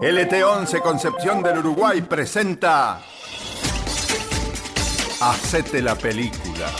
LT11 Concepción del Uruguay presenta Hacete la película.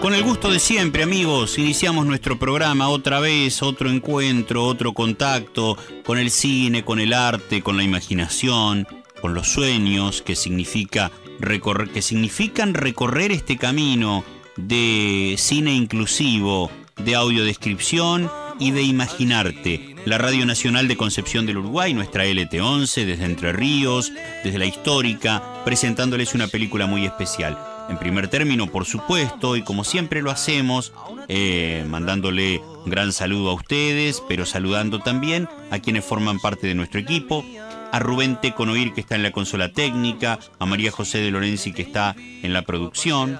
Con el gusto de siempre, amigos, iniciamos nuestro programa otra vez, otro encuentro, otro contacto con el cine, con el arte, con la imaginación, con los sueños que significa recorrer, que significan recorrer este camino de cine inclusivo, de audiodescripción y de imaginarte. La Radio Nacional de Concepción del Uruguay, nuestra LT11, desde Entre Ríos, desde la histórica, presentándoles una película muy especial. En primer término, por supuesto, y como siempre lo hacemos, eh, mandándole un gran saludo a ustedes, pero saludando también a quienes forman parte de nuestro equipo, a Rubén Teconoir que está en la consola técnica, a María José de Lorenzi que está en la producción,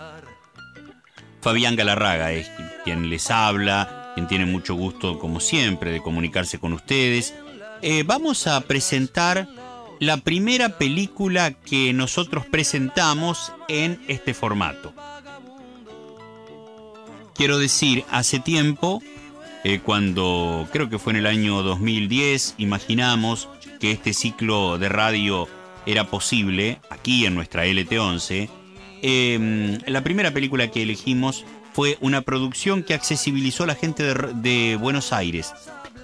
Fabián Galarraga es quien les habla, quien tiene mucho gusto como siempre de comunicarse con ustedes. Eh, vamos a presentar la primera película que nosotros presentamos en este formato. Quiero decir, hace tiempo, eh, cuando creo que fue en el año 2010, imaginamos que este ciclo de radio era posible, aquí en nuestra LT11. Em, la primera película que elegimos fue una producción que accesibilizó a la gente de Buenos Aires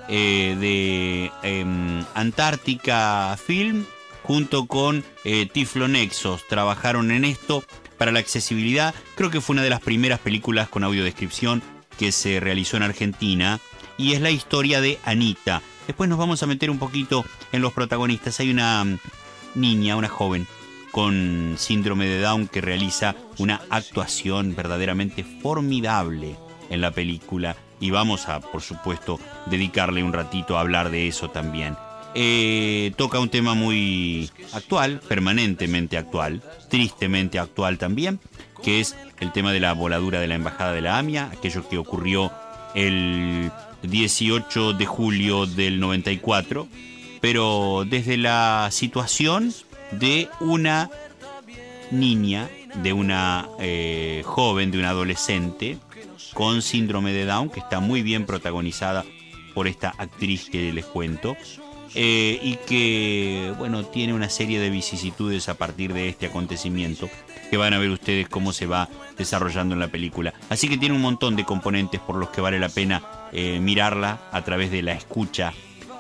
eh, de em, Antártica Film junto con eh, Tiflo Nexos. Trabajaron en esto para la accesibilidad. Creo que fue una de las primeras películas con audiodescripción que se realizó en Argentina y es la historia de Anita. Después nos vamos a meter un poquito en los protagonistas. Hay una mm, niña, una joven con síndrome de Down que realiza una actuación verdaderamente formidable en la película y vamos a, por supuesto, dedicarle un ratito a hablar de eso también. Eh, toca un tema muy actual, permanentemente actual, tristemente actual también, que es el tema de la voladura de la Embajada de la AMIA, aquello que ocurrió el 18 de julio del 94, pero desde la situación de una niña, de una eh, joven, de una adolescente, con síndrome de Down, que está muy bien protagonizada por esta actriz que les cuento. Eh, y que, bueno, tiene una serie de vicisitudes a partir de este acontecimiento que van a ver ustedes cómo se va desarrollando en la película. Así que tiene un montón de componentes por los que vale la pena eh, mirarla a través de la escucha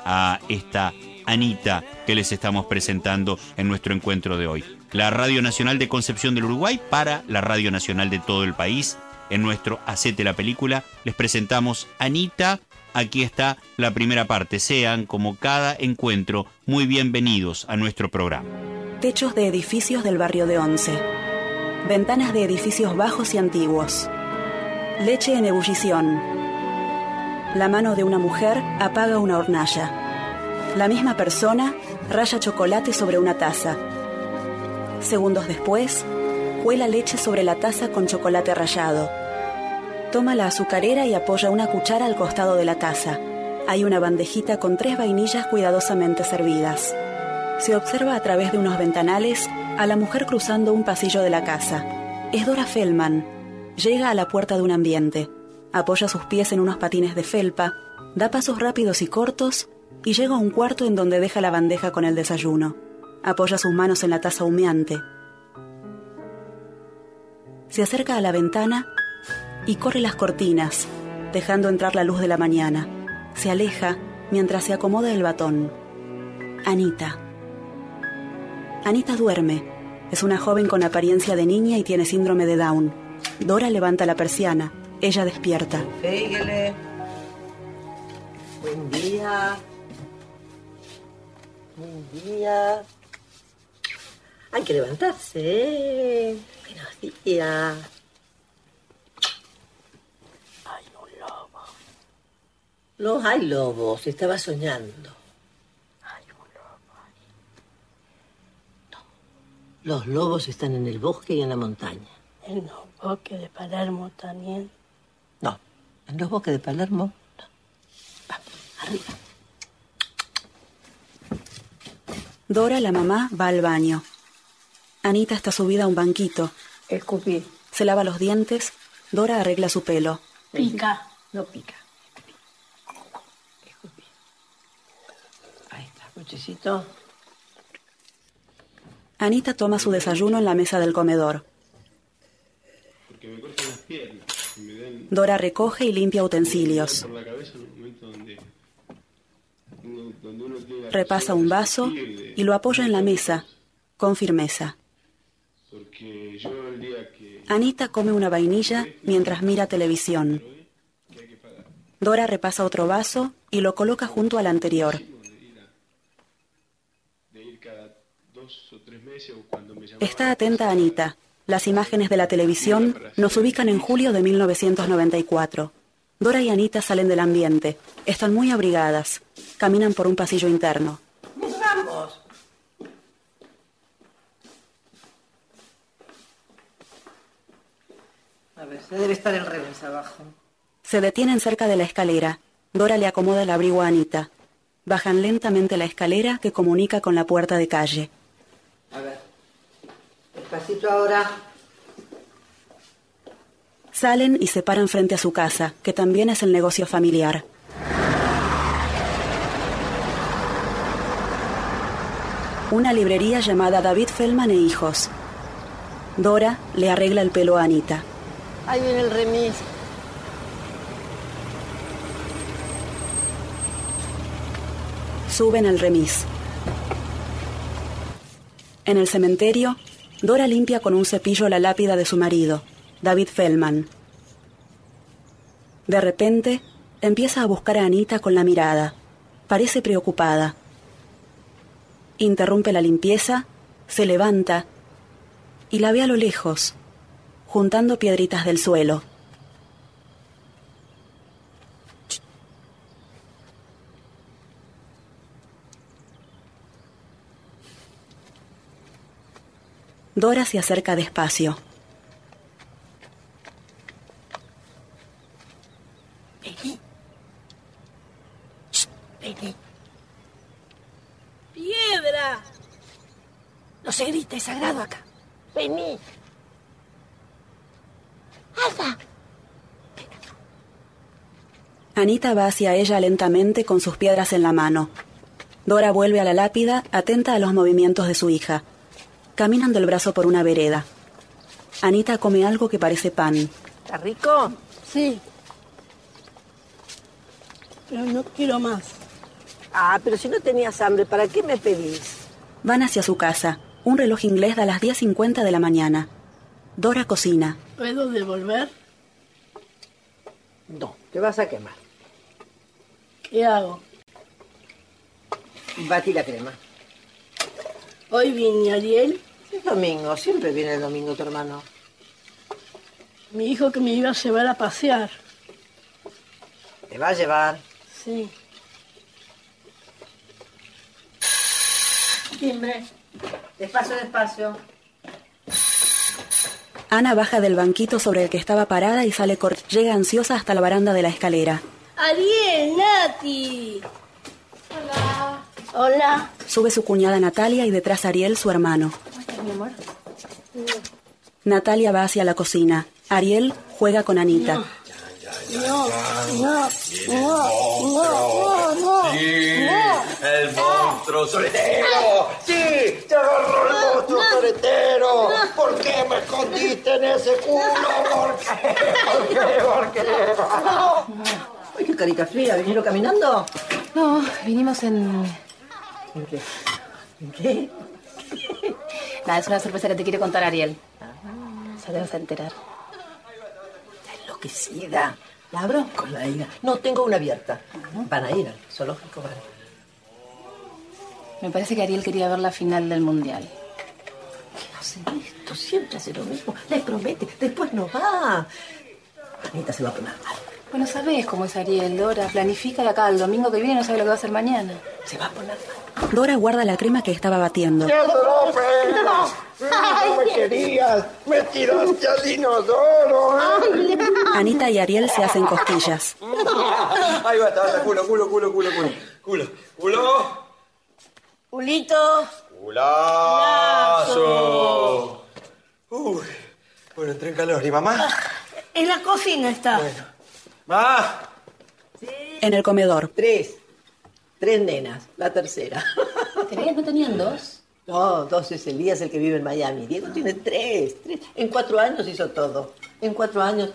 a esta Anita que les estamos presentando en nuestro encuentro de hoy. La Radio Nacional de Concepción del Uruguay para la Radio Nacional de todo el país en nuestro Acete la Película. Les presentamos Anita. Aquí está la primera parte. Sean, como cada encuentro, muy bienvenidos a nuestro programa. Techos de edificios del barrio de Once. Ventanas de edificios bajos y antiguos. Leche en ebullición. La mano de una mujer apaga una hornalla. La misma persona raya chocolate sobre una taza. Segundos después, cuela leche sobre la taza con chocolate rallado. Toma la azucarera y apoya una cuchara al costado de la taza. Hay una bandejita con tres vainillas cuidadosamente servidas. Se observa a través de unos ventanales a la mujer cruzando un pasillo de la casa. Es Dora Feldman. Llega a la puerta de un ambiente. Apoya sus pies en unos patines de felpa, da pasos rápidos y cortos y llega a un cuarto en donde deja la bandeja con el desayuno. Apoya sus manos en la taza humeante. Se acerca a la ventana y corre las cortinas, dejando entrar la luz de la mañana. Se aleja mientras se acomoda el batón. Anita. Anita duerme. Es una joven con apariencia de niña y tiene síndrome de Down. Dora levanta la persiana. Ella despierta. Buen día. Día. Hay que levantarse, ¿eh? Buenos días. Hay un lobo. No hay lobos, estaba soñando. Hay un lobo. No. Los lobos están en el bosque y en la montaña. En los bosques de Palermo también. No, en los bosques de Palermo. No. Vamos, arriba. Dora, la mamá, va al baño. Anita está subida a un banquito. Escupí. Se lava los dientes. Dora arregla su pelo. Pica. No pica. Chocito. Anita toma su desayuno en la mesa del comedor. Porque me cortan las piernas y me dan Dora recoge y limpia utensilios. por la cabeza en un momento donde, uno, donde uno tiene la Repasa un vaso y lo apoya en la mesa, con firmeza. Anita come una vainilla mientras mira televisión. Dora repasa otro vaso y lo coloca junto al anterior. Está atenta Anita. Las imágenes de la televisión nos ubican en julio de 1994. Dora y Anita salen del ambiente. Están muy abrigadas. Caminan por un pasillo interno. Vamos. A ver, se debe estar el revés abajo. Se detienen cerca de la escalera. Dora le acomoda el abrigo a Anita. Bajan lentamente la escalera que comunica con la puerta de calle. A ver. Despacito ahora. Salen y se paran frente a su casa, que también es el negocio familiar. Una librería llamada David Feldman e Hijos. Dora le arregla el pelo a Anita. Ahí viene el remis. Suben al remis. En el cementerio, Dora limpia con un cepillo la lápida de su marido, David Feldman. De repente, empieza a buscar a Anita con la mirada. Parece preocupada. Interrumpe la limpieza, se levanta y la ve a lo lejos, juntando piedritas del suelo. Dora se acerca despacio. Vení. Shh, Vení. ¡Piedra! No se grita, es sagrado acá. Vení. Alfa. Anita va hacia ella lentamente con sus piedras en la mano. Dora vuelve a la lápida, atenta a los movimientos de su hija. Caminan del brazo por una vereda. Anita come algo que parece pan. ¿Está rico? Sí. Pero no quiero más. Ah, pero si no tenías hambre, ¿para qué me pedís? Van hacia su casa. Un reloj inglés da las 10.50 de la mañana. Dora cocina. ¿Puedo devolver? No, te vas a quemar. ¿Qué hago? Batí la crema. Hoy viene Ariel, Es domingo, siempre viene el domingo tu hermano. mi hijo que me iba a llevar a pasear. Te va a llevar. Sí. Timbre. Despacio, despacio. Ana baja del banquito sobre el que estaba parada y sale cor llega ansiosa hasta la baranda de la escalera. Ariel, Nati. Hola. Hola. Sube su cuñada Natalia y detrás Ariel, su hermano. Natalia va hacia la cocina. Ariel juega con Anita. No, no, no, no, no, El monstruo soletero. Sí, te agarró el monstruo soletero. ¿Por qué me escondiste en ese culo? ¿Por qué? ¿Por qué? ¿Por qué? Ay, qué carita fría. ¿Vinieron caminando? No, vinimos en... ¿En qué? ¿En qué? Nada, es una sorpresa que te quiere contar Ariel. Ya te vas a enterar. Está enloquecida. ¿La abro? Con la ira. No, tengo una abierta. Van a ir al zoológico, van. Me parece que Ariel quería ver la final del Mundial. ¿Qué hace esto? Siempre hace lo mismo. Le promete. Después no va. Anita se va a poner mal. Bueno, sabes cómo es Ariel, Dora. Planifica de acá al domingo que viene no sabe lo que va a hacer mañana. Se va a poner mal. Dora guarda la crema que estaba batiendo. No me querías. Me tiraste al inodoro. ¿eh? Anita y Ariel se hacen cosquillas. Ahí va, está, está. Culo, culo, culo, culo, culo. Culo. Culo. Julito. Culazo. Uy. Bueno, entré en calor. ¿Y mamá? En la cocina está. ¡Ma! En el comedor, Tres. Tres nenas, la tercera. ¿Tres? ¿No tenían dos? No, dos es Elías el que vive en Miami. Diego tiene tres, tres. En cuatro años hizo todo. En cuatro años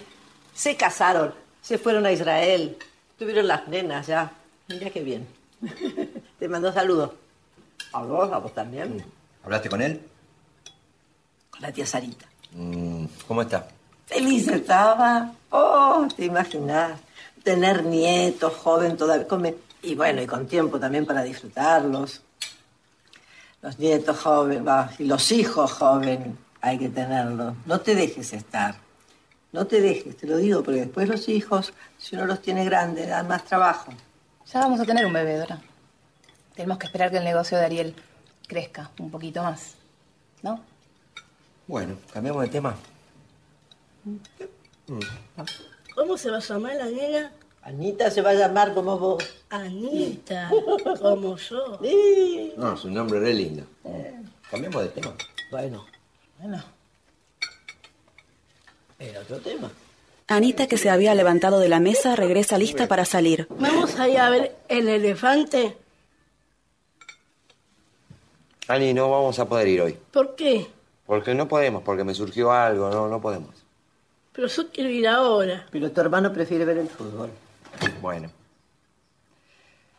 se casaron, se fueron a Israel, tuvieron las nenas ya. Mira qué bien. Te mandó saludos. A vos, a vos también. ¿Hablaste con él? Con la tía Sarita. Mm, ¿Cómo está? Feliz estaba. Oh, te imaginas. Tener nietos, joven todavía. Come. Y bueno, y con tiempo también para disfrutarlos. Los nietos jóvenes, y los hijos jóvenes, hay que tenerlos. No te dejes estar. No te dejes, te lo digo, porque después los hijos, si uno los tiene grandes, dan más trabajo. Ya vamos a tener un bebé, Dora. Tenemos que esperar que el negocio de Ariel crezca un poquito más. ¿No? Bueno, cambiamos de tema. ¿Cómo se va a llamar la nena? Anita se va a llamar como vos. Anita, como yo. Sí. No, es un nombre re lindo. Cambiamos de tema. Bueno, bueno. Era otro tema. Anita, que se había levantado de la mesa, regresa lista para salir. Vamos a ir a ver el elefante. Ani, no vamos a poder ir hoy. ¿Por qué? Porque no podemos, porque me surgió algo, no, no podemos. Pero yo quiero ir ahora. Pero tu hermano prefiere ver el fútbol. Bueno.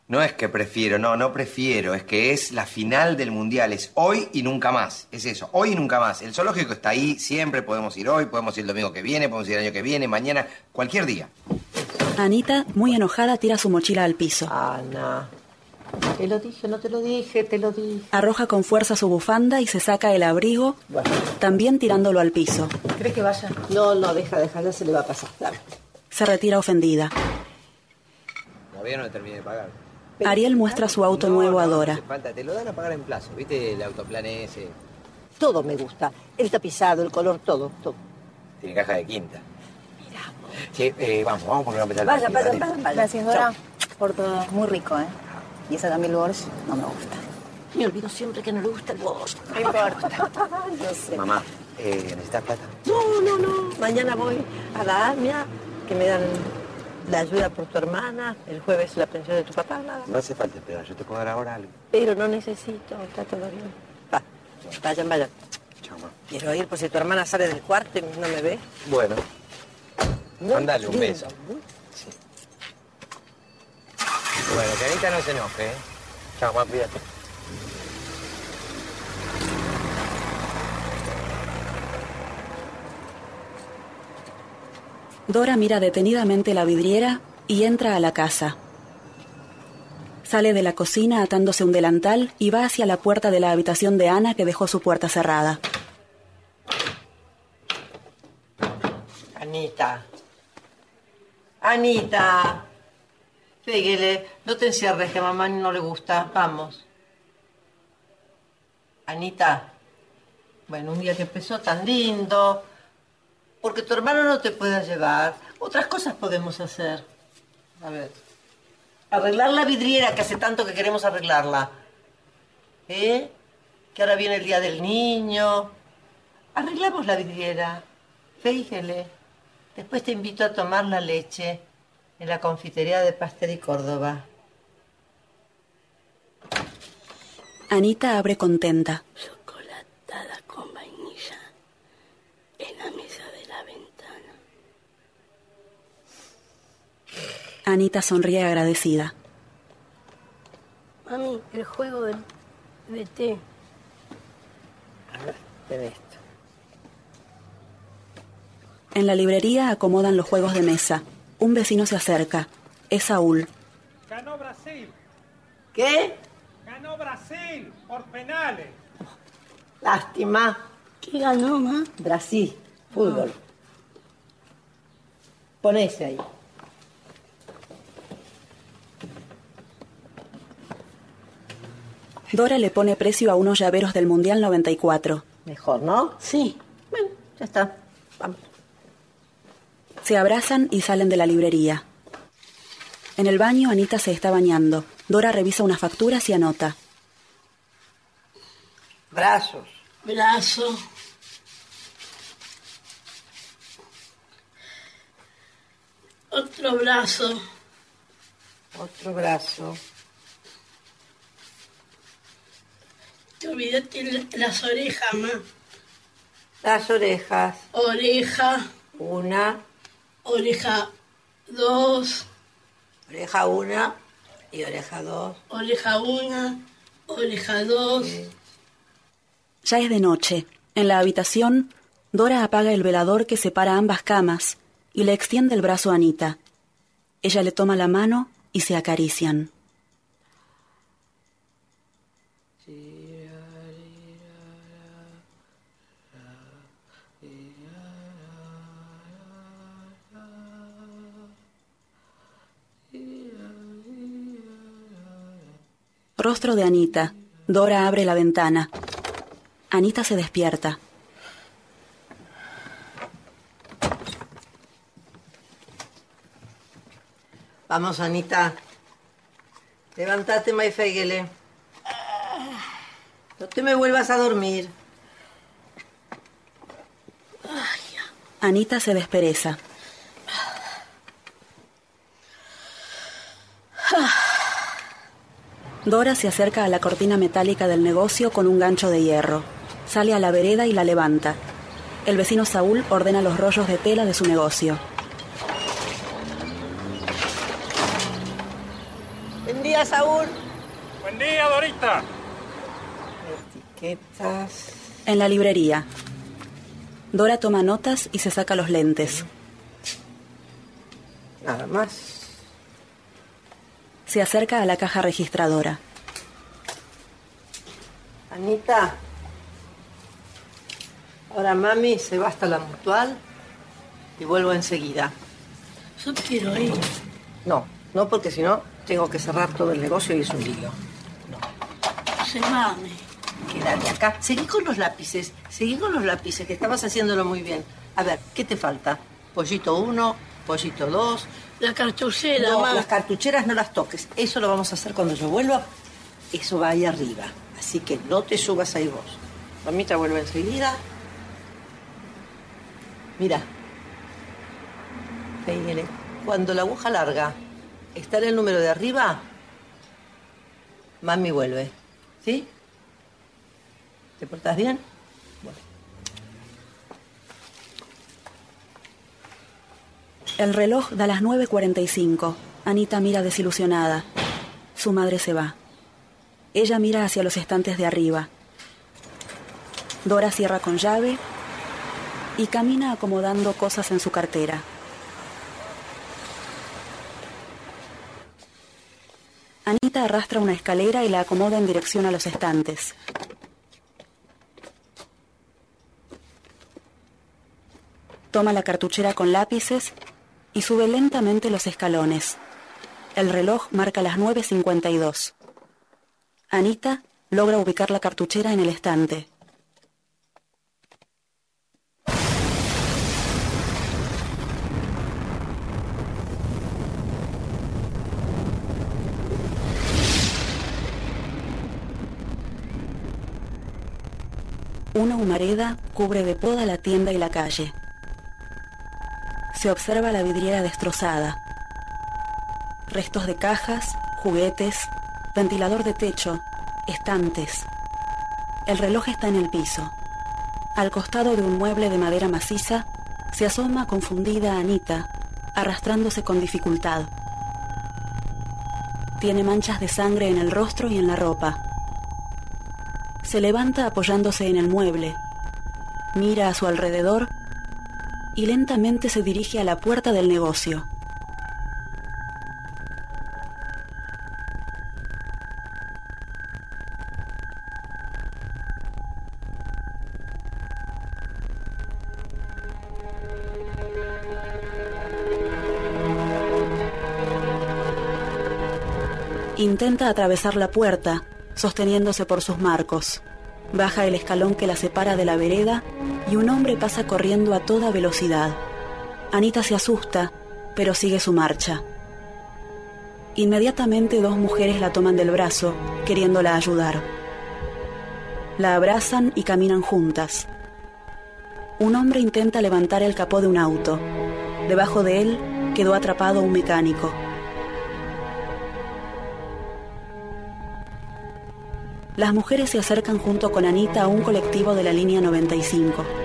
No es que prefiero, no, no prefiero, es que es la final del mundial, es hoy y nunca más, es eso, hoy y nunca más. El zoológico está ahí, siempre podemos ir hoy, podemos ir el domingo que viene, podemos ir el año que viene, mañana, cualquier día. Anita, muy enojada, tira su mochila al piso. Ana. Te lo dije, no te lo dije, te lo dije. Arroja con fuerza su bufanda y se saca el abrigo, Bueno. también tirándolo al piso. ¿Crees que vaya? No, no, deja, deja, ya se le va a pasar. Dame. Se retira ofendida. Todavía no le terminé de pagar. Ariel muestra su auto No, nuevo a no, no Dora. falta, te lo dan a pagar en plazo, ¿viste? El autoplan ese. Todo me gusta. El tapizado, el color, todo, todo. Tiene caja de quinta. Sí, eh, vamos, vamos porque a empezar Vaya, vaya, vaya, vaya. Gracias, Dora, por todo. Muy rico, ¿eh? Y esa Camille Borges no me gusta. Me olvido siempre que no le gusta el bosque. No importa. Yo sé. Mamá, eh, ¿necesitas plata? No, no, no. Mañana voy a la AMIA, que me dan la ayuda por tu hermana. El jueves la pensión de tu papá, nada. No hace falta esperar, yo te puedo dar ahora algo. Pero no necesito, está todo bien. Va, vayan, vayan. Chao, mamá. Quiero ir por si tu hermana sale del cuarto y no me ve. Bueno, Mándale un beso. muy- bueno, que Anita no se enoje, ¿eh? Chao, mamá, cuídate. Dora mira detenidamente la vidriera y entra a la casa. Sale de la cocina atándose un delantal y va hacia la puerta de la habitación de Ana que dejó su puerta cerrada. Anita. Anita. Péguele, no te encierres, que a mamá no le gusta. Vamos. Anita. Bueno, un día que empezó tan lindo. Porque tu hermano no te puede llevar. Otras cosas podemos hacer. A ver. Arreglar la vidriera, que hace tanto que queremos arreglarla. ¿Eh? Que ahora viene el día del niño. Arreglamos la vidriera. Fíjele. Después te invito a tomar la leche en la confitería de Pastel y Córdoba. Anita abre contenta. Chocolatada con vainilla en la mesa de la ventana. Anita sonríe agradecida. Mami, el juego de, de té. Ven esto. En la librería acomodan los juegos de mesa. Un vecino se acerca. Es Saúl. Ganó Brasil, ¿Qué? ganó Brasil por penales. Lástima. ¿Qué ganó, ma? Brasil. Fútbol. Ponese ahí. Dora le pone precio a unos llaveros del Mundial 94. Mejor, ¿no? Sí. Bueno, ya está. Vamos. Se abrazan y salen de la librería. En el baño, Anita se está bañando. Dora revisa unas facturas y anota. Brazos. Brazo. Otro brazo. Otro brazo. Te olvidaste las orejas, ma. Las orejas. Oreja. Una. Oreja dos. Oreja una y oreja dos. Oreja una. Oreja dos. Ya es de noche. En la habitación, Dora apaga el velador que separa ambas camas y le extiende el brazo a Anita. Ella le toma la mano y se acarician. Rostro de Anita. Dora abre la ventana. Anita se despierta. Vamos, Anita. Levántate, Maifeigele. No te me vuelvas a dormir. Anita se despereza. Dora se acerca a la cortina metálica del negocio con un gancho de hierro. Sale a la vereda y la levanta. El vecino Saúl ordena los rollos de tela de su negocio. Buen día, Saúl. Buen día, Dorita. Etiquetas. En la librería. Dora toma notas y se saca los lentes. Nada más. Se acerca a la caja registradora. Anita. Ahora mami se va hasta la mutual y vuelvo enseguida. Yo quiero ir. No, no porque si no tengo que cerrar todo el negocio y es un lío. Se mame. Quédate acá. Seguí con los lápices. Seguí con los lápices, que estabas haciéndolo muy bien. A ver, ¿qué te falta? Pollito uno, pollito dos. La cartuchera, No, ma. las cartucheras no las toques. Eso lo vamos a hacer cuando yo vuelva. Eso va ahí arriba. Así que no te subas ahí vos. Mamita vuelve enseguida. Mira. Cuando la aguja larga está en el número de arriba, mami vuelve. ¿Sí? ¿Te portas bien? El reloj da las 9.45. Anita mira desilusionada. Su madre se va. Ella mira hacia los estantes de arriba. Dora cierra con llave y camina acomodando cosas en su cartera. Anita arrastra una escalera y la acomoda en dirección a los estantes. Toma la cartuchera con lápices y sube lentamente los escalones. El reloj marca las 9.52. Anita logra ubicar la cartuchera en el estante. Una humareda cubre de toda la tienda y la calle. Se observa la vidriera destrozada. Restos de cajas, juguetes, ventilador de techo, estantes. El reloj está en el piso. Al costado de un mueble de madera maciza, se asoma confundida Anita, arrastrándose con dificultad. Tiene manchas de sangre en el rostro y en la ropa. Se levanta apoyándose en el mueble. Mira a su alrededor y lentamente se dirige a la puerta del negocio. Intenta atravesar la puerta, sosteniéndose por sus marcos. Baja el escalón que la separa de la vereda y un hombre pasa corriendo a toda velocidad. Anita se asusta, pero sigue su marcha. Inmediatamente dos mujeres la toman del brazo, queriéndola ayudar. La abrazan y caminan juntas. Un hombre intenta levantar el capó de un auto. Debajo de él quedó atrapado un mecánico. Las mujeres se acercan junto con Anita a un colectivo de la línea 95.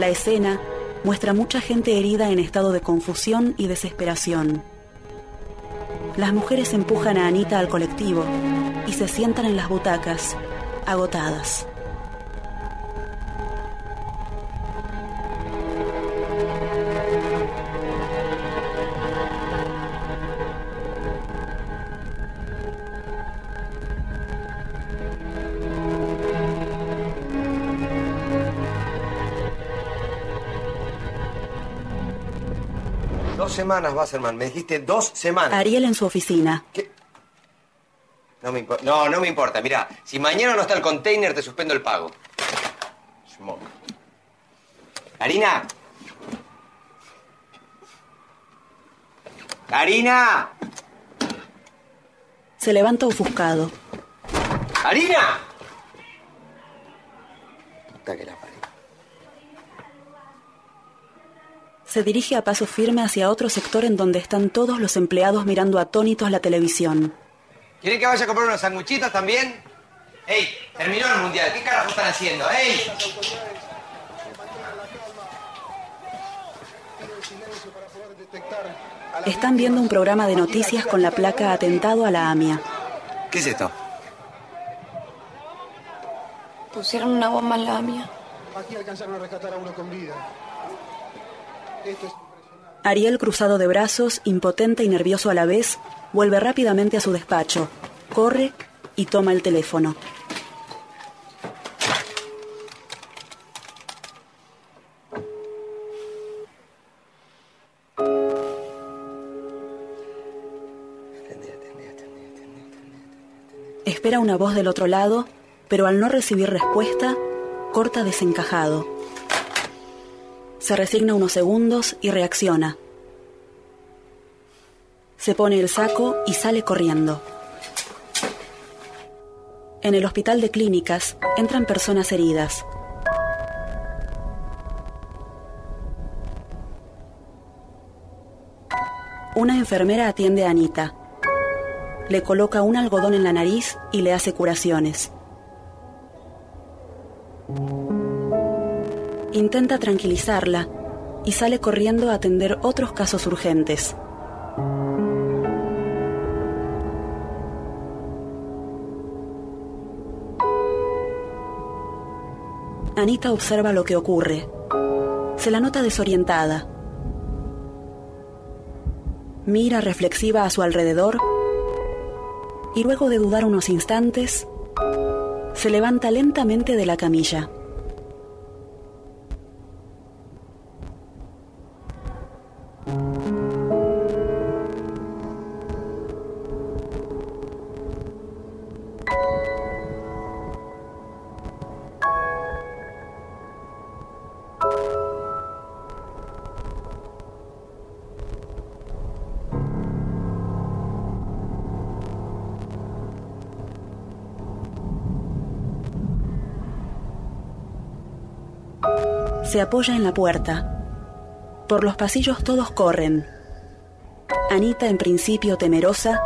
La escena muestra mucha gente herida en estado de confusión y desesperación. Las mujeres empujan a Anita al colectivo y se sientan en las butacas, agotadas. Semanas, Wasserman. Me dijiste dos semanas. Ariel en su oficina. No me, impo- no, no me importa. Mira, si mañana no está el container, te suspendo el pago. Schmuck. Karina. Karina. Se levanta ofuscado. Karina. Puta que la Se dirige a paso firme hacia otro sector en donde están todos los empleados mirando atónitos la televisión. ¿Quieren que vaya a comprar unos sanguchitos también? ¡Ey! Terminó el mundial. ¿Qué carajo están haciendo? ¡Ey! Están viendo un programa de noticias con la placa Atentado a la AMIA. ¿Qué es esto? Pusieron una bomba en la AMIA. Aquí alcanzaron a rescatar a uno con vida. Ariel, cruzado de brazos, impotente y nervioso a la vez, vuelve rápidamente a su despacho, corre y toma el teléfono. Espera una voz del otro lado, pero al no recibir respuesta, corta desencajado. Se resigna unos segundos y reacciona. Se pone el saco y sale corriendo. En el hospital de clínicas entran personas heridas. Una enfermera atiende a Anita. Le coloca un algodón en la nariz y le hace curaciones. Intenta tranquilizarla y sale corriendo a atender otros casos urgentes. Anita observa lo que ocurre. Se la nota desorientada. Mira reflexiva a su alrededor y luego de dudar unos instantes, se levanta lentamente de la camilla. Se apoya en la puerta. Por los pasillos todos corren. Anita, en principio temerosa,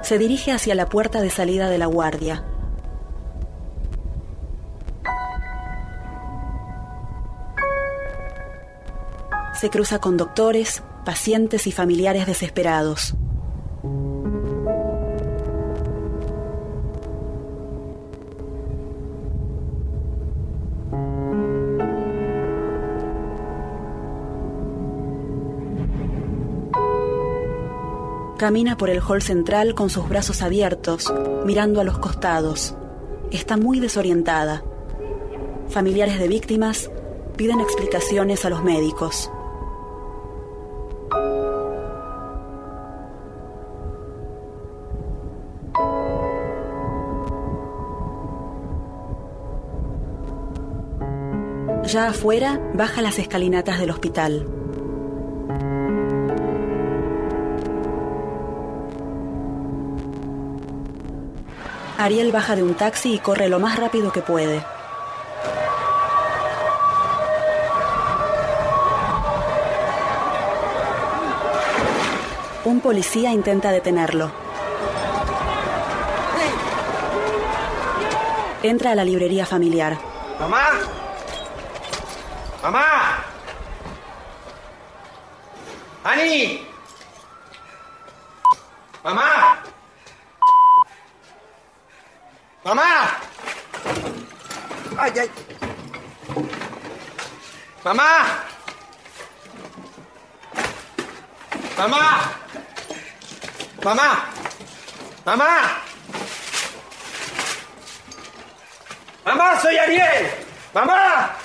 se dirige hacia la puerta de salida de la guardia. Se cruza con doctores, pacientes y familiares desesperados. Camina por el hall central con sus brazos abiertos, mirando a los costados. Está muy desorientada. Familiares de víctimas piden explicaciones a los médicos. Ya afuera, baja las escalinatas del hospital. Ariel baja de un taxi y corre lo más rápido que puede. Un policía intenta detenerlo. Entra a la librería familiar. ¡Mamá! ¡Mamá! ¡Ani! ¡Mamá! ¡Mamá! ¡Ay, ay! ¡Mamá! ¡Mamá! ¡Mamá! ¡Mamá! ¡Mamá, soy Ariel! ¡Mamá!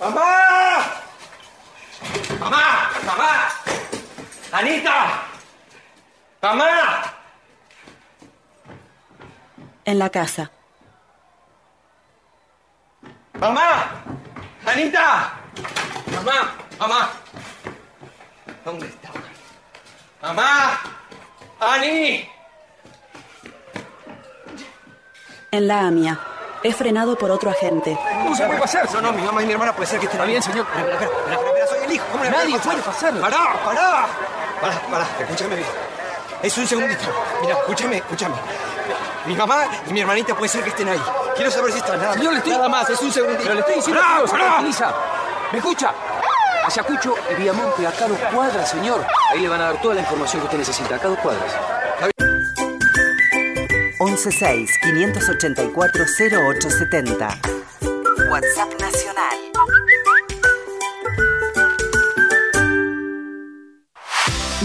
¡Mamá! ¡Mamá! ¡Mamá! ¡Anita! ¡Mamá! En la casa. ¡Mamá! ¡Anita! ¡Mamá! ¡Mamá! ¿Dónde está? ¡Mamá! ¡Ani! En la AMIA. Es frenado por otro agente. ¿Cómo se puede pasar? No, no, mi mamá y mi hermana puede ser que estén Está bien, señor. Espera, espera, espera, espera, soy el hijo. ¿Cómo Nadie puede pasar. ¡Pará, pará! Pará, pará, escúchame bien. Es un segundito. Mira, escúchame, escúchame. Mi mamá y mi hermanita puede ser que estén ahí. Quiero saber si están nada Señor, le estoy- Nada más, es un segundito. Pero le estoy diciendo ¡Pará, que se pará! tranquiliza. ¿Me escucha? Ayacucho y Viamonte, acá a dos cuadras, señor. Ahí le van a dar toda la información que usted necesita, acá a dos cuadras. 116-584-0870. WhatsApp Nacional.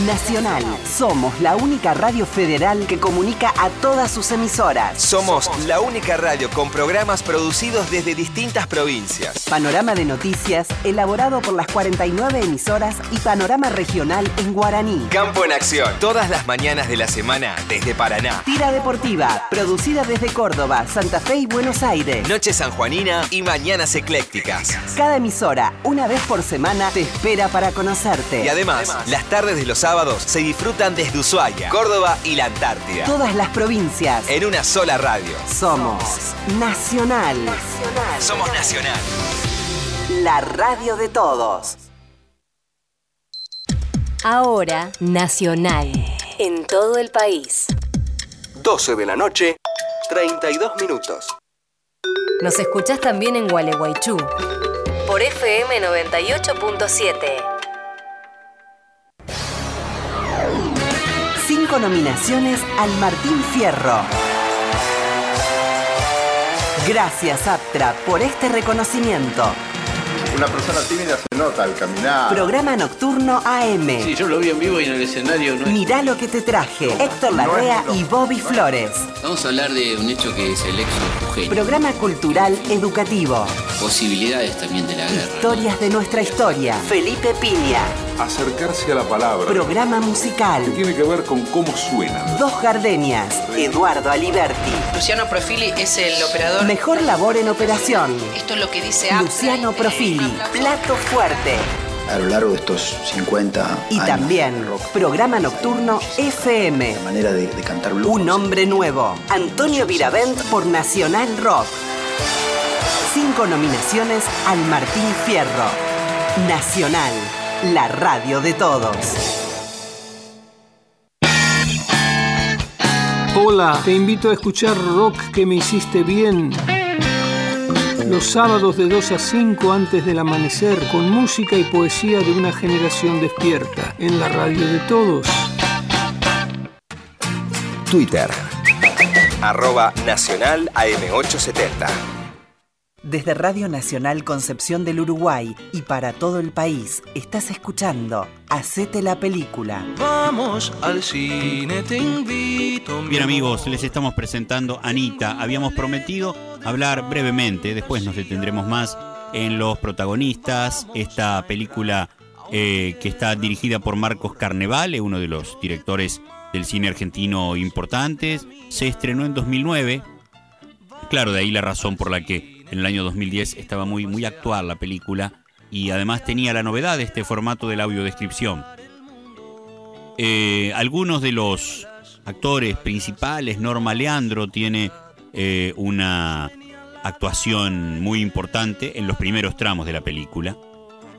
Nacional. Somos la única radio federal que comunica a todas sus emisoras. Somos la única radio con programas producidos desde distintas provincias. Panorama de noticias elaborado por las 49 emisoras y panorama regional en guaraní. Campo en acción, todas las mañanas de la semana desde Paraná. Tira deportiva, producida desde Córdoba, Santa Fe y Buenos Aires. Noche sanjuanina y mañanas eclécticas. Cada emisora, una vez por semana, te espera para conocerte. Y además, las tardes de los sábados se disfrutan desde Ushuaia, Córdoba y la Antártida. Todas las provincias. En una sola radio. Somos Nacional. Somos Nacional. La radio de todos. Ahora, Nacional. En todo el país. 12 de la noche, 32 minutos. Nos escuchás también en Gualeguaychú. Por FM 98.7. Cinco nominaciones al Martín Fierro. Gracias, Aptra, por este reconocimiento. Una persona tímida se nota al caminar. Programa nocturno AM. Sí, yo lo vi en vivo y en el escenario no es... Mirá lo que te traje. Héctor Larrea y Bobby Flores. Vamos a hablar de un hecho que es el éxodo jujeño. Programa cultural educativo. Posibilidades también de la guerra. Historias de nuestra historia. Felipe Piña. Acercarse a la palabra. Programa musical. Que tiene que ver con cómo suenan. Dos Gardenias. Eduardo Aliberti. Luciano Profili es el operador. Mejor labor en operación. Esto es lo que dice Aptra. Luciano Profili. Plato fuerte. A lo largo de estos 50 Y años, también programa nocturno FM. la manera de, de cantar blues. Un hombre nuevo. Antonio Viravent por Nacional Rock. Cinco nominaciones al Martín Fierro. Nacional, la radio de todos. Hola, te invito a escuchar Rock que me hiciste bien. Los sábados de 2 a 5 antes del amanecer, con música y poesía de una generación despierta, en la radio de todos. Twitter. Arroba Nacional AM870. Desde Radio Nacional Concepción del Uruguay y para todo el país, estás escuchando Hacete la película. Vamos al cine, te invito. Bien amigos, les estamos presentando Anita. Habíamos prometido hablar brevemente, después nos detendremos más en los protagonistas. Esta película eh, que está dirigida por Marcos Carnevale, uno de los directores del cine argentino importantes, se estrenó en 2009. Claro, de ahí la razón por la que en el año 2010 estaba muy, muy actual la película y además tenía la novedad de este formato de la audiodescripción. Eh, algunos de los actores principales, Norma Leandro tiene eh, una actuación muy importante en los primeros tramos de la película.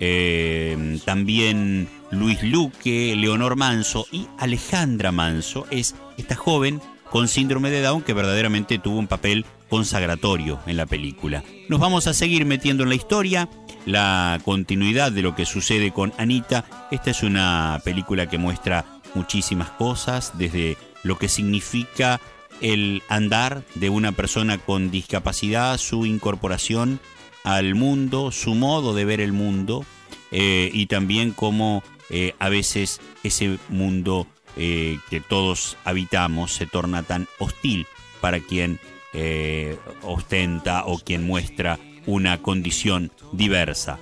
eh, también Luis Luque, Leonor Manso y Alejandra Manso es esta joven con síndrome de Down que verdaderamente tuvo un papel consagratorio en la película. Nos vamos a seguir metiendo en la historia, la continuidad de lo que sucede con Anita. Esta es una película que muestra muchísimas cosas, desde lo que significa el andar de una persona con discapacidad, su incorporación al mundo, su modo de ver el mundo eh, y también cómo eh, a veces ese mundo eh, que todos habitamos se torna tan hostil para quien ostenta o quien muestra una condición diversa.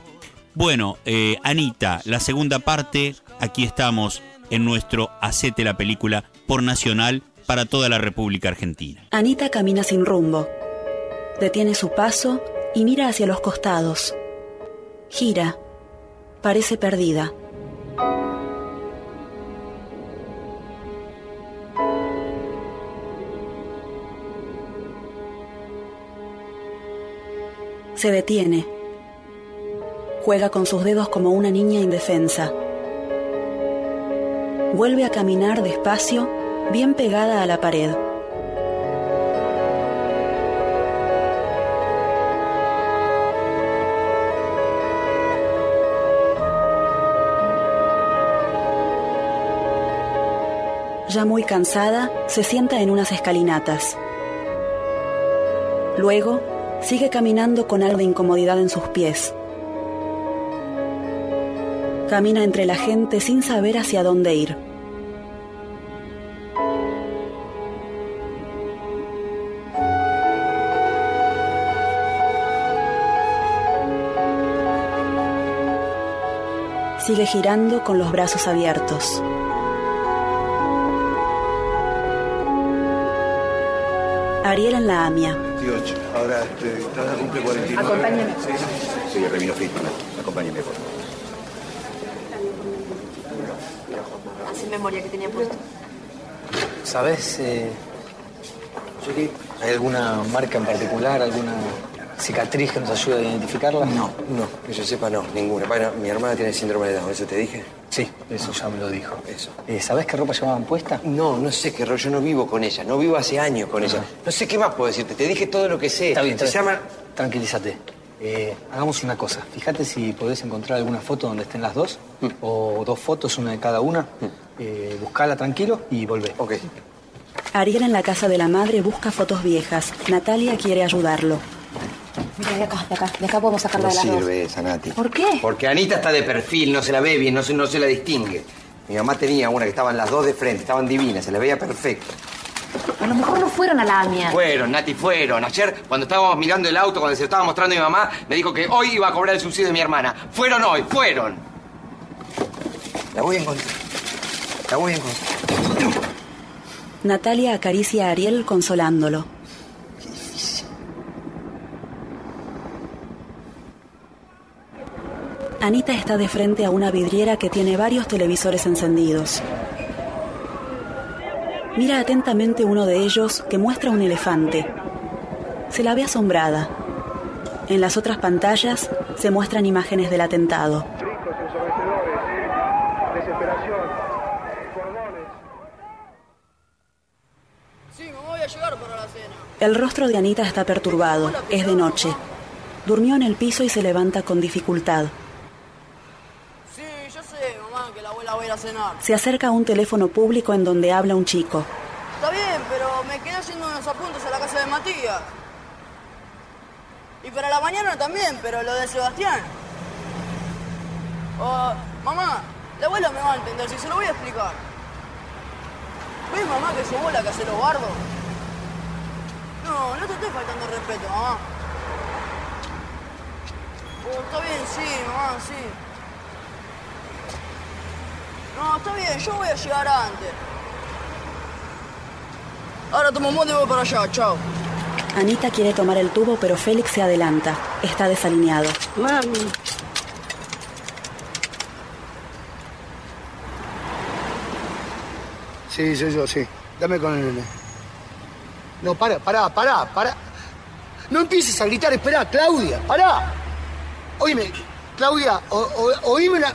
Bueno, Anita, la segunda parte, aquí estamos en nuestro Hacete la película por Nacional para toda la República Argentina. Anita camina sin rumbo. Detiene su paso y mira hacia los costados. Gira. Parece perdida. Se detiene. Juega con sus dedos como una niña indefensa. Vuelve a caminar despacio, bien pegada a la pared. Ya muy cansada, se sienta en unas escalinatas. Luego, sigue caminando con algo de incomodidad en sus pies. Camina entre la gente sin saber hacia dónde ir. Sigue girando con los brazos abiertos. Ariel en la AMIA. 28. Ahora, este, Tana cumple 49. Acompáñeme. Sí, sí, sí, Remino Fit. Acompáñeme, por favor. Hace memoria que tenía puesto. ¿Sabes, eh, hay alguna marca en particular, alguna cicatriz que nos ayude a identificarla? No, no, que yo sepa no, ninguna. Bueno, mi hermana tiene síndrome de Down, ¿eso te dije? Eso ya me lo dijo. Eso. Eh, ¿Sabes qué ropa llevaban puesta? No, no sé qué rollo, yo no vivo con ella, no vivo hace años con ella. No sé qué más puedo decirte, te dije todo lo que sé. Está bien, Se está llama... Tranquilízate. Eh, hagamos una cosa. Fíjate si podés encontrar alguna foto donde estén las dos. O dos fotos, una de cada una. Eh, buscala tranquilo y volvé. Ok. Ariel en la casa de la madre busca fotos viejas. Natalia quiere ayudarlo. Mira, de acá, de acá. De acá podemos sacarla No de las dos. sirve esa, Nati. ¿Por qué? Porque Anita está de perfil, no se la ve bien, no se, no se la distingue. Mi mamá tenía una que estaban las dos de frente, estaban divinas, se la veía perfecto. A lo mejor no fueron a la AMIA. Fueron, Nati, fueron. Ayer, cuando estábamos mirando el auto, cuando se lo estaba mostrando a mi mamá, me dijo que hoy iba a cobrar el subsidio de mi hermana. Fueron hoy, fueron. La voy a encontrar. La voy a encontrar. Natalia acaricia a Ariel consolándolo. Anita está de frente a una vidriera que tiene varios televisores encendidos. Mira atentamente uno de ellos que muestra un elefante. Se la ve asombrada. En las otras pantallas se muestran imágenes del atentado. El rostro de Anita está perturbado. Es de noche. Durmió en el piso y se levanta con dificultad. Sí, yo sé, mamá, que la abuela va a cenar. Se acerca a un teléfono público en donde habla un chico. Está bien, pero me quedé haciendo unos apuntes a la casa de Matías. Y para la mañana también, pero lo de Sebastián. Oh, mamá, la abuela me va a entender, si se lo voy a explicar. ¿Ves, mamá, que sos vos la que hace los bardos? No, no te estoy faltando respeto, mamá. Oh, está bien, sí, mamá, sí. No, está bien, yo voy a llegar antes. Ahora tomo un moto y voy para allá, chao. Anita quiere tomar el tubo, pero Félix se adelanta. Está desalineado. Mami. Sí, soy yo, sí. Dame con el nene. No, para, para, para, para. No empieces a gritar, espera, Claudia, para. Oíme, Claudia, o, o- oíme una...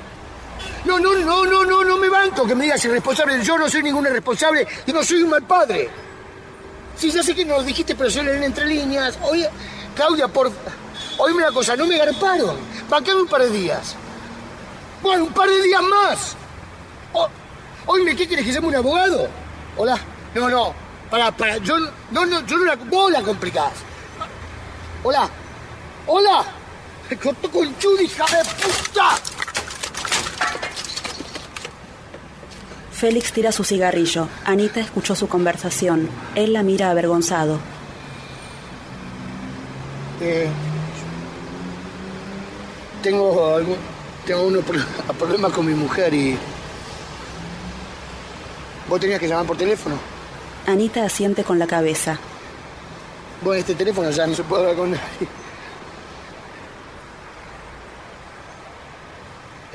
No, no, no, no, no, no me banco que me digas irresponsable. Yo no soy ningún irresponsable y no soy un mal padre. Sí, ya sé que no lo dijiste, pero se leen entre líneas. Oye, Claudia, por... Oíme una cosa, no me garparon. Bancame un par de días. Bueno, un par de días más. O- oíme, ¿qué quieres que llame un abogado? Hola. No, no. Para, para. Yo no, no, yo no la. Vos la complicás. Hola. Hola. Me cortó con Judy, hija de puta. Félix tira su cigarrillo. Anita escuchó su conversación. Él la mira avergonzado. Eh, tengo algún. Tengo unos pro- problemas con mi mujer y. Vos tenías que llamar por teléfono. Anita asiente con la cabeza. Bueno, este teléfono ya no se puede hablar con nadie.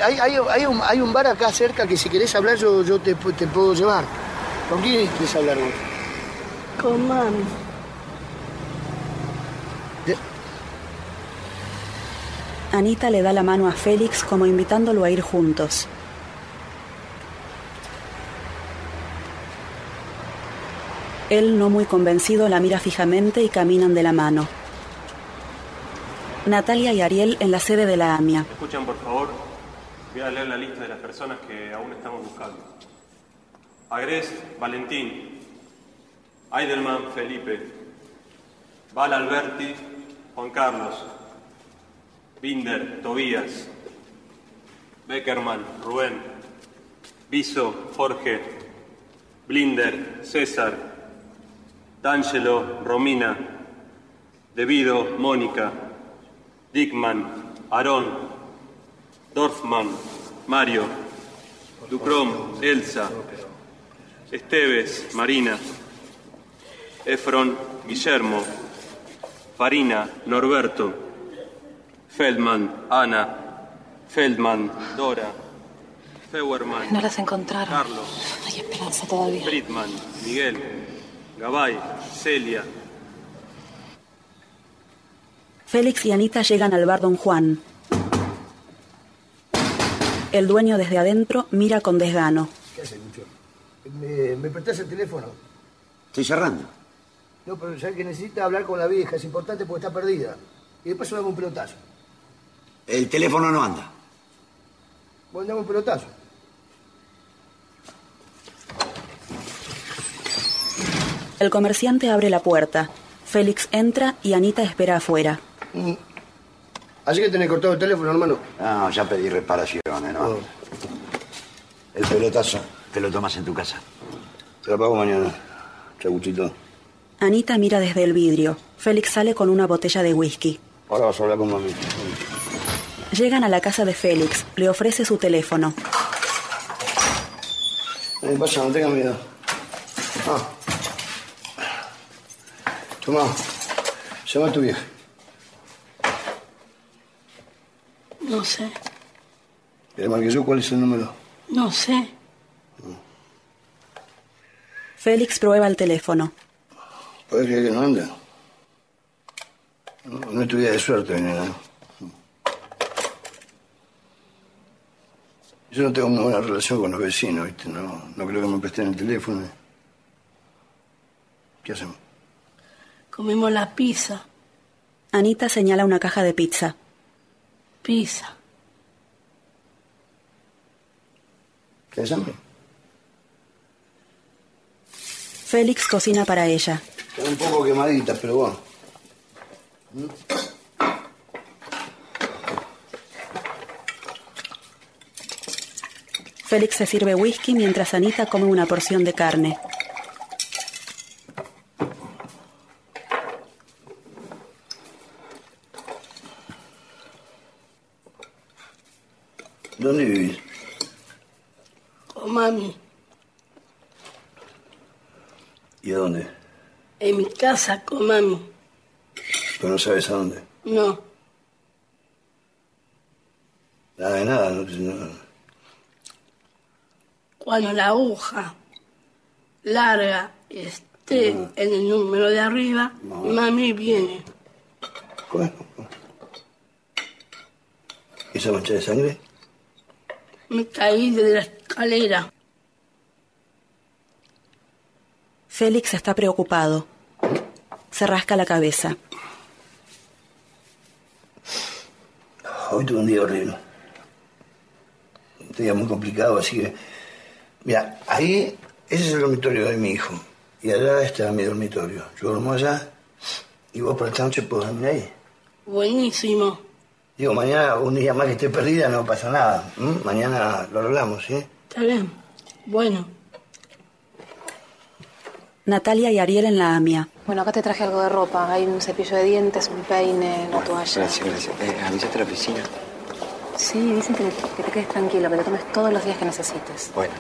Hay, hay, hay un, hay un bar acá cerca que si querés hablar yo, yo te, pu- te puedo llevar. ¿Con quién quieres hablar vos? Con mami. Anita le da la mano a Félix como invitándolo a ir juntos. Él, no muy convencido, la mira fijamente y caminan de la mano. Natalia y Ariel en la sede de la AMIA. Escuchan, por favor. Voy a leer la lista de las personas que aún estamos buscando. Agrest, Valentín. Eidelman, Felipe. Val Alberti, Juan Carlos. Binder, Tobías. Beckerman, Rubén. Viso, Jorge. Blinder, César. D'Angelo, Romina. Devido, Mónica. Dickman, Aarón, Dorfman, Mario, Ducrom, Elsa, Esteves, Marina, Efron, Guillermo, Farina, Norberto, Feldman, Ana, Feldman, Dora, Feuerman, No las encontraron. Carlos, Hay esperanza todavía. Friedman, Miguel, Gabay, Celia, Félix y Anita llegan al bar Don Juan. El dueño desde adentro mira con desgano. ¿Qué haces, Lucho? ¿Me, me prestás el teléfono? Estoy cerrando. No, pero sabes que necesita hablar con la vieja, es importante porque está perdida. Y después dame un pelotazo. El teléfono no anda. Bueno, dame un pelotazo. El comerciante abre la puerta. Félix entra y Anita espera afuera. Así que tenés cortado el teléfono, hermano. No, ya pedí reparaciones, ¿no? El pelotazo te lo tomas en tu casa. Te lo pago mañana. Chaguchito. Anita mira desde el vidrio. Félix sale con una botella de whisky. Ahora vas a hablar con mami. Llegan a la casa de Félix. Le ofrece su teléfono. Eh, pasa, no tengas miedo. Ah. Tomá. Llama a tu vieja. No sé, ¿Querés más que yo? ¿Cuál es el número? no sé. Félix prueba el teléfono. ¿Puedes creer que no anda? No, no es tu día de suerte, nena. Yo no tengo una buena relación con los vecinos, ¿viste? No, no creo que me presten el teléfono. ¿Qué hacemos? Comimos la pizza. Anita señala una caja de pizza. Pizza. ¿Tienes hambre? Félix cocina para ella. Está un poco quemadita, pero bueno. Félix se sirve whisky mientras Anita come una porción de carne. ¿Dónde vivís? Con mami. ¿Y a dónde? En mi casa con mami. Pero no sabes a dónde. No. Nada de nada, no, no- Cuando la aguja larga esté en el número de arriba, mami viene. Bueno. ¿Esa mancha de sangre? Me caí de la escalera. Félix está preocupado. Se rasca la cabeza. Hoy tuve un día horrible. Un día muy complicado, así que... Mira, ahí, ese es el dormitorio de mi hijo. Y allá está mi dormitorio. Yo duermo allá y vos por esta noche podés dormir ahí. Buenísimo. Digo, mañana, un día más que esté perdida, no pasa nada. Mañana lo arreglamos, ¿sí? Está bien. Bueno. Natalia y Ariel en la AMIA. Bueno, acá te traje algo de ropa. Hay un cepillo de dientes, un peine, una toalla. Gracias, gracias. Eh, ¿Avisaste a la oficina? Sí, dicen que, que te quedes tranquilo, que te tomes todos los días que necesites. Bueno,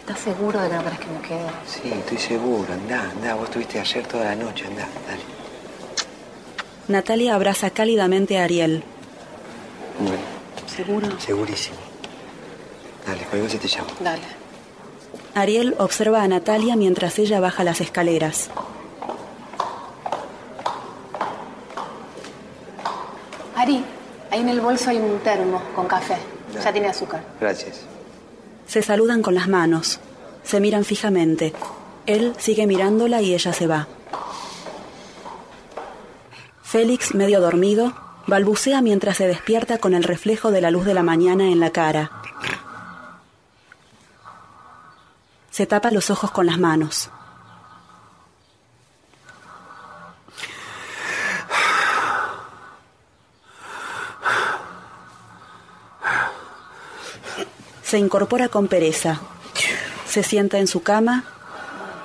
¿Estás seguro de que no querés que me quede? sí, estoy seguro. Andá, andá. Vos estuviste ayer toda la noche. Andá, dale. Natalia abraza cálidamente a Ariel. Bueno, ¿Seguro? segurísimo. Dale, cualquier cosa te llamo. Dale. Ariel observa a Natalia mientras ella baja las escaleras. Ari, ahí en el bolso hay un termo con café. Ya tiene azúcar. Gracias. Se saludan con las manos. Se miran fijamente. Él sigue mirándola y ella se va. Félix, medio dormido, balbucea mientras se despierta con el reflejo de la luz de la mañana en la cara. Se tapa los ojos con las manos. Se incorpora con pereza. Se sienta en su cama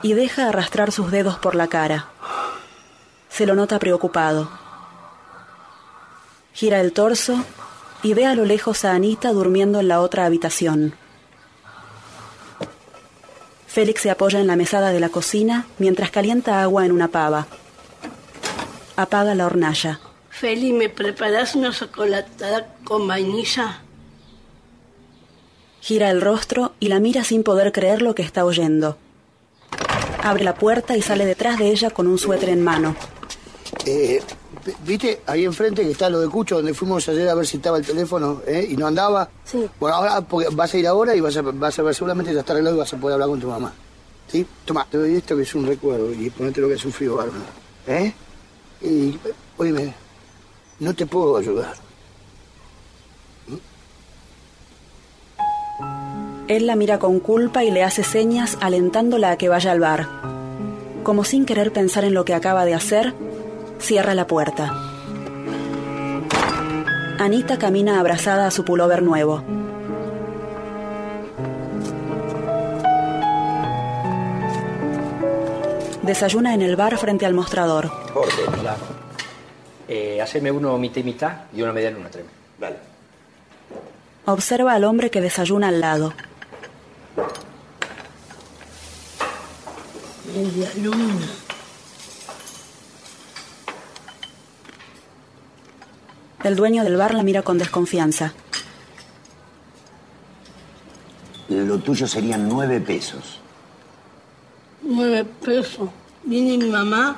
y deja arrastrar sus dedos por la cara. Se lo nota preocupado. Gira el torso y ve a lo lejos a Anita durmiendo en la otra habitación. Félix se apoya en la mesada de la cocina mientras calienta agua en una pava. Apaga la hornalla. Feli, ¿me preparás una chocolatada con vainilla? Gira el rostro y la mira sin poder creer lo que está oyendo. Abre la puerta y sale detrás de ella con un suéter en mano. Eh, ¿Viste? Ahí enfrente que está lo de Cucho, donde fuimos ayer a ver si estaba el teléfono ¿eh? y no andaba. Sí. Bueno, ahora porque vas a ir ahora y vas a, vas a ver, seguramente ya está arreglado y vas a poder hablar con tu mamá. ¿Sí? Toma, te doy esto que es un recuerdo y ponete lo que es un frío bárbaro. ¿Eh? Y, oíme, no te puedo ayudar. Él la mira con culpa y le hace señas alentándola a que vaya al bar. Como sin querer pensar en lo que acaba de hacer, cierra la puerta. Anita camina abrazada a su pullover nuevo. Desayuna en el bar frente al mostrador. Jorge. Hola. Eh, haceme uno mitad y mitad y una media luna, tráeme. Dale. Observa al hombre que desayuna al lado. Media luna. El dueño del bar la mira con desconfianza. Lo tuyo serían nueve pesos. Nueve pesos. Viene mi mamá,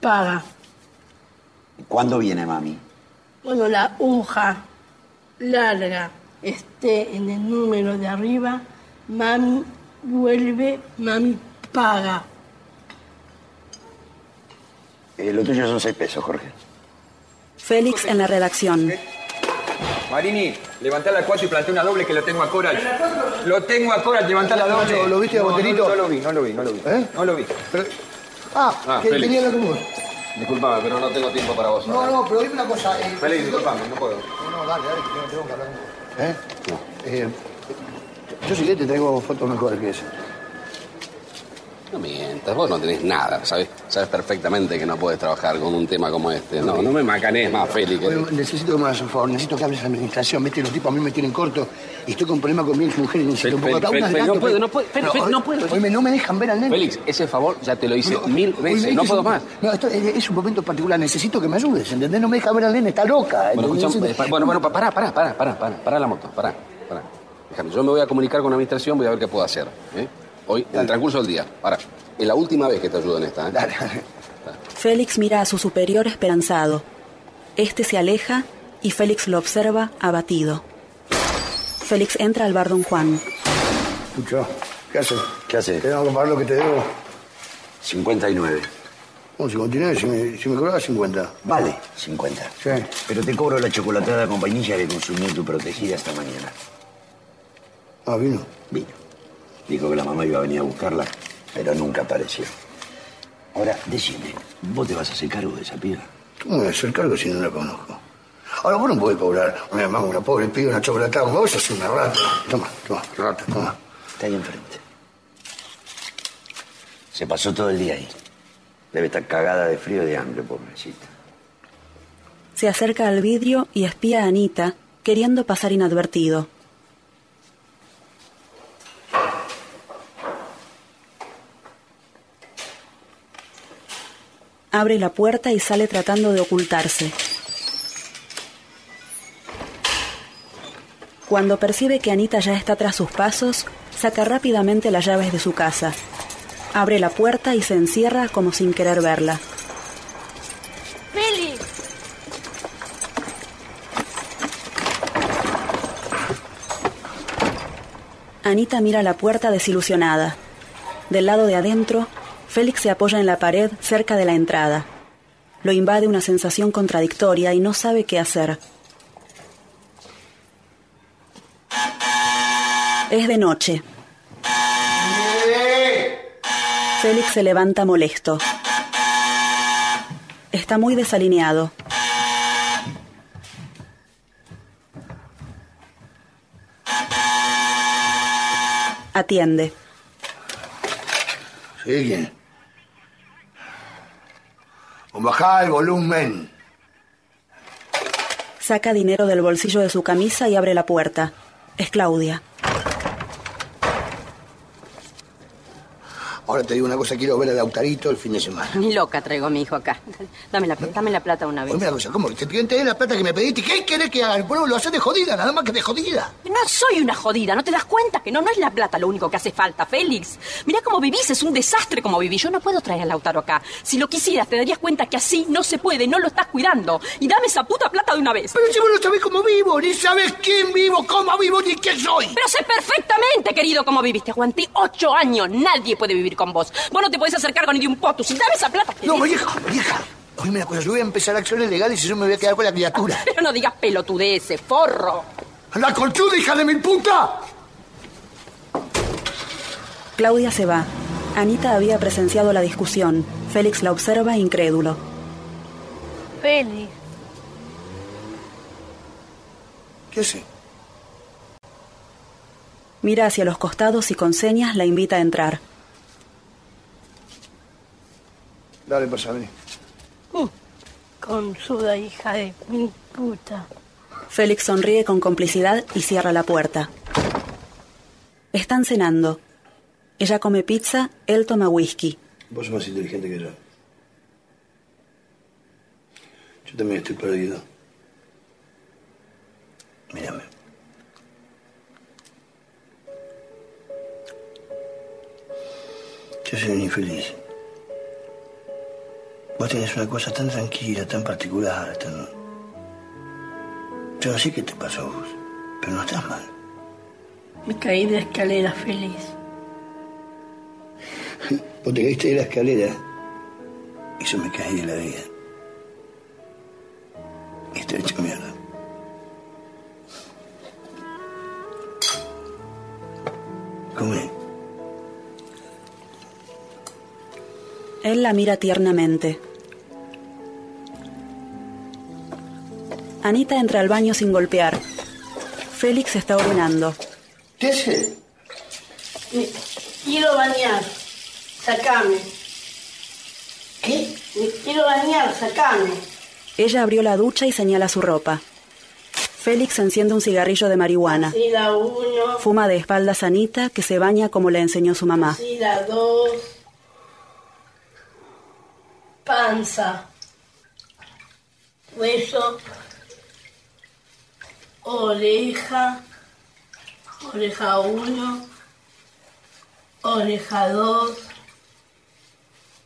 paga. ¿Cuándo viene mami? Cuando la hoja larga esté en el número de arriba, mami vuelve, mami paga. Eh, lo tuyo son seis pesos, Jorge. Félix en la redacción. Marini, levantá la 4 y plantea una doble que lo tengo a Coral. Lo tengo a Coral, levantá la doble. ¿Lo- lo viste No, Boterito? No, no lo vi, no lo vi, no lo vi. ¿Eh? No lo vi. Ah, Ah, que Félix. hablar con vos. Disculpame, pero no tengo tiempo para vos. No, no, pero dime una cosa. eh, Félix, disculpame, no puedo. No, no, dale, dale, que tengo, tengo que hablar con vos. ¿Eh? Eh, yo sí que te traigo fotos mejores que esa. No mientas, vos no tenés nada, ¿sabes? Sabes perfectamente que no puedes trabajar con un tema como este. No, no me macanees más, Félix. Oye, necesito que me hagas un favor, necesito que hables a la administración, viste, los tipos a mí me tienen corto y estoy con problemas con mi ex mujer y necesito un poco de no puedo, no puedo, Fel- oye, no puedo. oye, no me dejan ver al nene. Félix, ese favor ya te lo hice No, mil veces, me no puedo más. No, esto es, es un momento particular, necesito que me ayudes, ¿entendés? No me deja ver al nene, está loca. Bueno, bueno, bueno, pa- pará, pará, pará, pará, pará, pará la moto, pará. Déjame, yo me voy a comunicar con la administración, voy a ver qué puedo hacer. ¿eh? Hoy, en el transcurso del día. Ahora, es la última vez que te ayudo en esta. ¿eh? Félix mira a su superior esperanzado. Este se aleja y Félix lo observa abatido. Félix entra al bar Don Juan. Escucha, ¿qué haces? ¿Qué haces? ¿Te tengo que pagar lo que te debo? 59. No, 59, si me, si me cobraba 50. Vale, 50. Sí. Pero te cobro la chocolatada con vainilla que consumió tu protegida esta mañana. Ah, vino. Vino. Dijo que la mamá iba a venir a buscarla, pero nunca apareció. Ahora, decime, ¿vos te vas a hacer cargo de esa piba? ¿Cómo voy a hacer cargo si no la conozco? Ahora, vos no podés cobrar una mamá, una pobre piba, una chocolatada. Vos sos una rata. Toma, toma, rata, toma. Está ahí enfrente. Se pasó todo el día ahí. Debe estar cagada de frío y de hambre, pobrecita. Se acerca al vidrio y espía a Anita, queriendo pasar inadvertido. Abre la puerta y sale tratando de ocultarse. Cuando percibe que Anita ya está tras sus pasos, saca rápidamente las llaves de su casa. Abre la puerta y se encierra como sin querer verla. ¡Félix! Anita mira la puerta desilusionada. Del lado de adentro, Félix se apoya en la pared cerca de la entrada. Lo invade una sensación contradictoria y no sabe qué hacer. Es de noche. Félix se levanta molesto. Está muy desalineado. Atiende. ¿Sí? Bajá el volumen. Saca dinero del bolsillo de su camisa y abre la puerta. Es Claudia. Ahora te digo una cosa, quiero ver a Lautarito el fin de semana. Ni loca traigo a mi hijo acá. Dame la, dame la plata una vez. Oye, una cosa, ¿cómo? Te piden la plata que me pediste. ¿Qué querés que haga? El pueblo lo hace de jodida, nada más que de jodida. No soy una jodida, ¿no te das cuenta? Que no, no es la plata lo único que hace falta, Félix. Mirá cómo vivís, es un desastre como vivís. Yo no puedo traer a Lautaro acá. Si lo quisieras, te darías cuenta que así no se puede, no lo estás cuidando. Y dame esa puta plata de una vez. Pero si vos no sabés cómo vivo, ni sabés quién vivo, cómo vivo, ni qué soy. Pero sé perfectamente, querido, cómo viviste. Aguanté ocho años. Nadie puede vivir con vos. Vos no te podés hacer cargo ni de un potus. Dame esa plata. No, vieja, vieja. Oíme una cosa, yo voy a empezar acciones legales y yo me voy a quedar con la criatura. Pero no digas pelotudeces, forro. ¡La conchuda, hija de mil puta! Claudia se va. Anita había presenciado la discusión. Félix la observa incrédulo. Félix. ¿Qué hace? Mira hacia los costados y con señas la invita a entrar. Dale, pasa, vení. Uh, consuda hija de mi puta. Félix sonríe con complicidad y cierra la puerta. Están cenando. Ella come pizza, él toma whisky. Vos sos más inteligente que yo. Yo también estoy perdido. Mírame. Yo soy un infeliz. Vos tenés una cosa tan tranquila, tan particular, tan... Yo no sé qué te pasó vos, pero no estás mal. Me caí de escalera feliz. Vos te caíste de la escalera y yo me caí de la vida. Y estoy hecho mierda. Come. Él la mira tiernamente. Anita entra al baño sin golpear. Félix está ordenando. ¿Qué hace? Me quiero bañar. Sacame. ¿Qué? Me quiero bañar, sacame. Ella abrió la ducha y señala su ropa. Félix enciende un cigarrillo de marihuana. Así la uno. Fuma de espaldas a Anita, que se baña como le enseñó su mamá. Así la dos. Panza. Hueso. Oreja. Oreja uno. Oreja dos.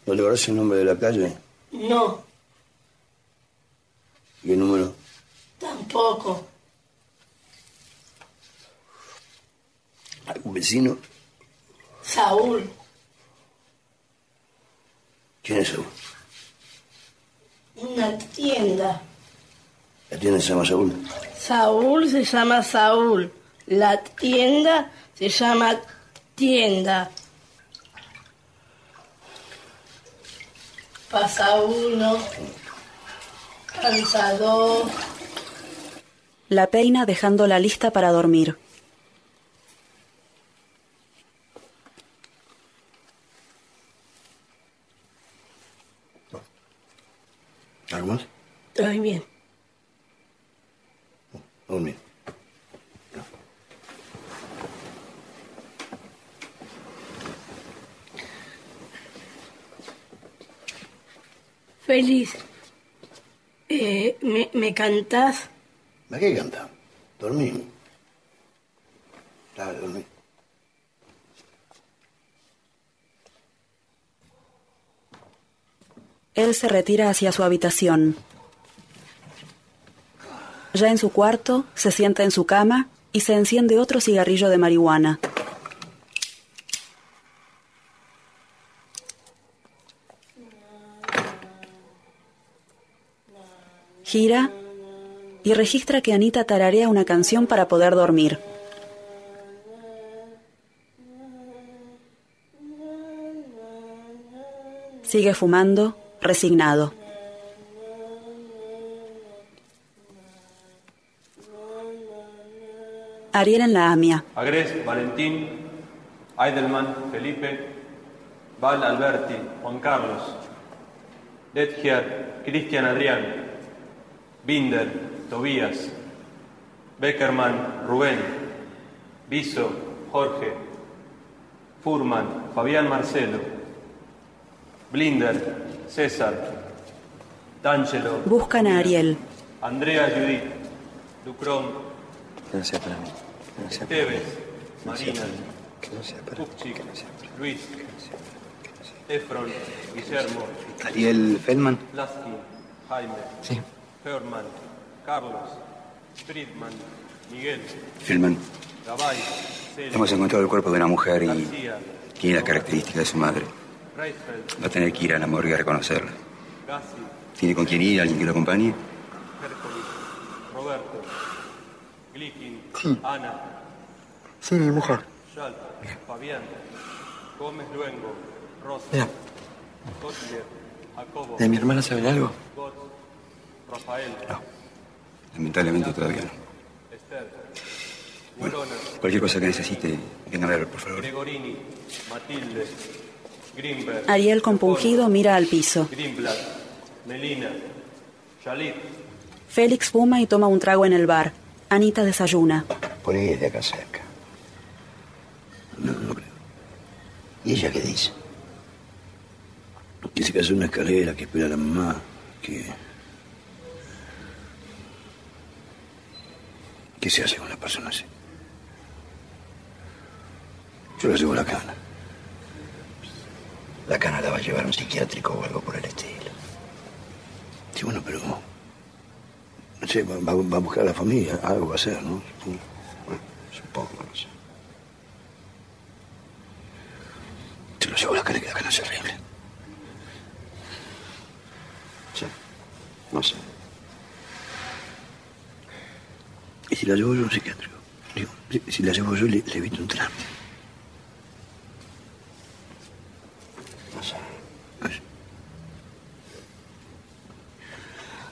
¿No te conoces el nombre de la calle? No, ¿Qué número? tampoco. poco. ¿Algún vecino? Saúl. ¿Quién es Saúl? Una tienda. ¿La tienda se llama Saúl? Saúl se llama Saúl. La tienda se llama tienda. Pasa uno. Cansa dos. La peina dejando la lista para dormir. ¿Algo más? Estoy bien. Dormir. Feliz. Eh, ¿me, ¿Me cantás? ¿A qué canta? Dormí. Dale, dormí. Él se retira hacia su habitación. Ya en su cuarto, se sienta en su cama y se enciende otro cigarrillo de marihuana. Gira y registra que Anita tararea una canción para poder dormir. Sigue fumando, resignado. Ariel en la AMIA. Agres, Valentín, Eidelman, Felipe, Val Alberti, Juan Carlos, Detgier, Cristian Adrián, Binder, Tobías, Beckerman, Rubén, Viso, Jorge, Furman, Fabián Marcelo, Blinder, César, D'Angelo, Buscan a Ariel. Andrea Judith, Ducrón, Que no sea para mí. Que no sea para mí. Esteves, Que no sea Marina, para mí. Que no sea para mí. Luis, Efron, Guillermo, Ariel Feldman. Lasky, Jaime, Sí. Herman, Carlos, Friedman, Miguel. Gabay, Celia, Hemos encontrado el cuerpo de una mujer y García, tiene las características de su madre. Reisfeld, Va a tener que ir a la morgue a reconocerla. Gassi, ¿Tiene con quién ir? ¿Alguien que lo acompañe? Hércules, Roberto, Glikin, Sí. Ana, Sí, mi mujer. Schalt, Fabián, Gómez Luengo, Rosa, Mira. Kotler, Jacobo, ¿De mi hermana saben algo? Rafael, Lamentablemente todavía no. Esther, Bolona, Cualquier cosa que necesite, venga a ver, por favor. Gregorini, Matilde, Grimberg, Ariel compungido mira al piso. Greenblatt, Melina, Shalit, Félix fuma y toma un trago en el bar. Anita desayuna. Por ahí es de acá cerca. No, no creo. ¿Y ella qué dice? Que se casó en una escalera, que espera a la mamá, que... ¿Qué se hace con una persona así? Yo la llevo la cana. La cana la va a llevar un psiquiátrico o algo por el estilo. Sí, bueno, pero... No sé, va, a buscar a la familia, algo va a hacer, ¿no? Supongo. Bueno, supongo, no sé. Se lo llevo la cana que la cana es horrible. Sí, no sé. ¿Y si la llevo yo a un psiquiátrico? Digo, si, la llevo yo, le, le evito un trámite.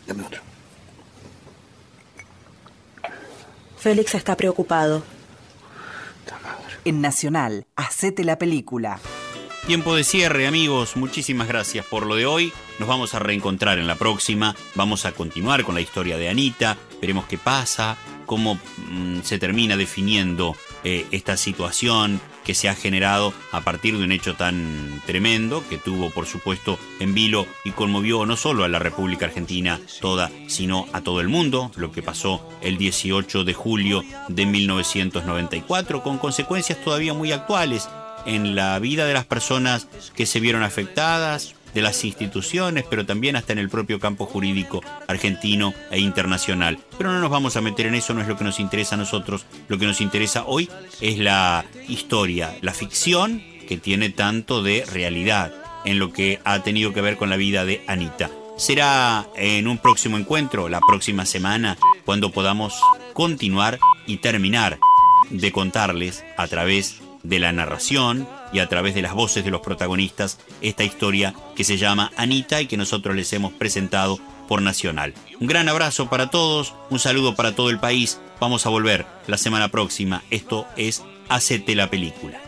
Dame otro. Félix está preocupado. En Nacional, hacete la película. Tiempo de cierre, amigos. Muchísimas gracias por lo de hoy. Nos vamos a reencontrar en la próxima. Vamos a continuar con la historia de Anita. Veremos qué pasa, cómo mm, se termina definiendo eh, esta situación que se ha generado a partir de un hecho tan tremendo que tuvo, por supuesto, en vilo y conmovió no solo a la República Argentina toda, sino a todo el mundo, lo que pasó el 18 de julio de 1994, con consecuencias todavía muy actuales en la vida de las personas que se vieron afectadas de las instituciones, pero también hasta en el propio campo jurídico argentino e internacional. Pero no nos vamos a meter en eso, no es lo que nos interesa a nosotros. Lo que nos interesa hoy es la historia, la ficción que tiene tanto de realidad en lo que ha tenido que ver con la vida de Anita. Será en un próximo encuentro, la próxima semana, cuando podamos continuar y terminar de contarles a través de la narración y a través de las voces de los protagonistas esta historia que se llama Anita y que nosotros les hemos presentado por Nacional. Un gran abrazo para todos, un saludo para todo el país. Vamos a volver la semana próxima. Esto es Hacete la película.